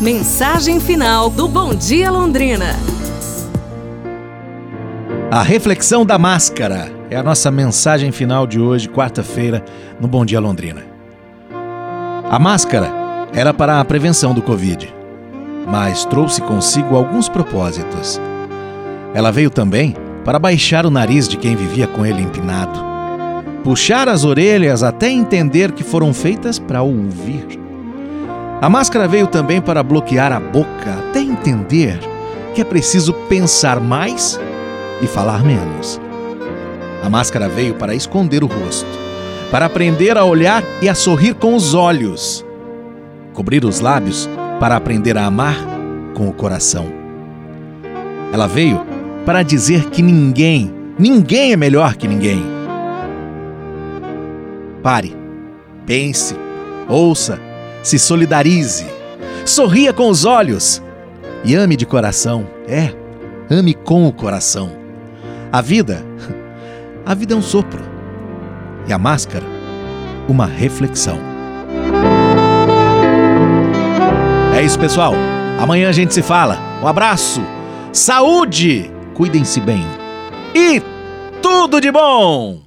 Mensagem final do Bom Dia Londrina. A reflexão da máscara é a nossa mensagem final de hoje, quarta-feira, no Bom Dia Londrina. A máscara era para a prevenção do Covid, mas trouxe consigo alguns propósitos. Ela veio também para baixar o nariz de quem vivia com ele empinado, puxar as orelhas até entender que foram feitas para ouvir a máscara veio também para bloquear a boca até entender que é preciso pensar mais e falar menos. A máscara veio para esconder o rosto, para aprender a olhar e a sorrir com os olhos, cobrir os lábios para aprender a amar com o coração. Ela veio para dizer que ninguém, ninguém é melhor que ninguém. Pare, pense, ouça se solidarize, sorria com os olhos e ame de coração. É, ame com o coração. A vida, a vida é um sopro e a máscara, uma reflexão. É isso, pessoal. Amanhã a gente se fala. Um abraço, saúde, cuidem-se bem e tudo de bom!